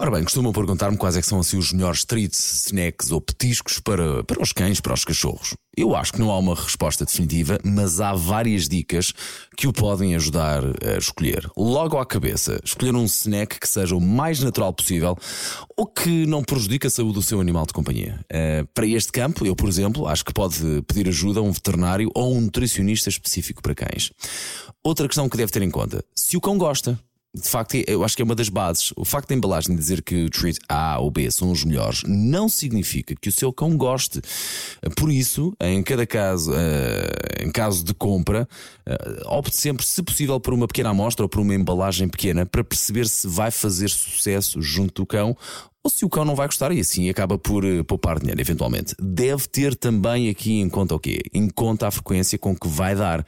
Ora bem, costumam perguntar-me quais é que são assim os melhores treats, snacks ou petiscos para, para os cães, para os cachorros. Eu acho que não há uma resposta definitiva, mas há várias dicas que o podem ajudar a escolher. Logo à cabeça, escolher um snack que seja o mais natural possível ou que não prejudique a saúde do seu animal de companhia. Uh, para este campo, eu, por exemplo, acho que pode pedir ajuda a um veterinário ou um nutricionista específico para cães. Outra questão que deve ter em conta: se o cão gosta de facto, eu acho que é uma das bases. O facto da embalagem dizer que o treat A ou B são os melhores não significa que o seu cão goste. Por isso, em cada caso, eh, em caso de compra, eh, opte sempre, se possível, por uma pequena amostra ou por uma embalagem pequena para perceber se vai fazer sucesso junto do cão ou se o cão não vai gostar e assim acaba por uh, poupar dinheiro, eventualmente. Deve ter também aqui em conta o quê? Em conta a frequência com que vai dar,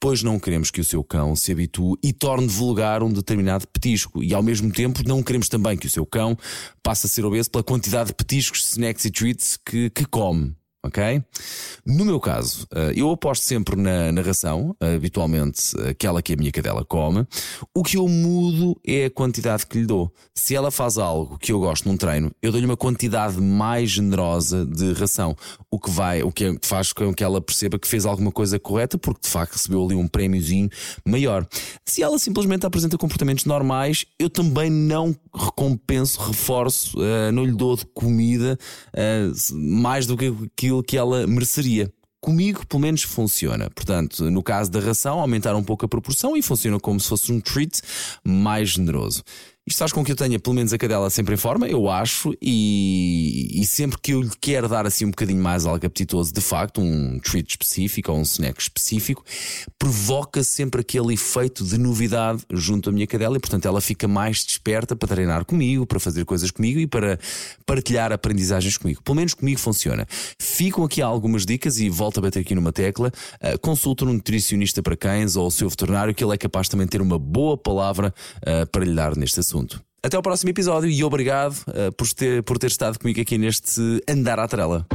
pois não queremos que o seu cão se habitue e torne vulgar um determinado petisco e ao mesmo tempo não queremos também que o seu cão passe a ser obeso pela quantidade de petiscos, snacks e treats que, que come ok? No meu caso, eh, eu aposto sempre na, ração, habitualmente aquela que a minha cadela come. O que eu mudo é a quantidade que lhe dou. Se ela faz algo que eu gosto num treino, eu dou-lhe uma quantidade mais generosa de ração, o que vai, o que faz com que ela perceba que fez alguma coisa correta, porque de facto recebeu ali um prémiozinho maior. Se ela simplesmente apresenta comportamentos normais, eu também não recompenso, reforço, não lhe dou de comida mais do que aquilo que ela mereceria. Comigo, pelo menos, funciona. Portanto, no caso da ração, aumentar um pouco a proporção e funciona como se fosse um treat mais generoso. Isto faz com que eu tenha pelo menos a cadela sempre em forma, eu acho, e, e sempre que eu lhe quero dar assim um bocadinho mais algo apetitoso, de facto, um treat específico ou um snack específico, provoca sempre aquele efeito de novidade junto à minha cadela e, portanto, ela fica mais desperta para treinar comigo, para fazer coisas comigo e para partilhar aprendizagens comigo. Pelo menos comigo funciona. Ficam aqui algumas dicas e volto a bater aqui numa tecla. Uh, consulta um nutricionista para cães ou o seu veterinário, que ele é capaz também de ter uma boa palavra uh, para lhe dar neste assunto assunto. Até ao próximo episódio e obrigado uh, por, ter, por ter estado comigo aqui neste Andar à Trela.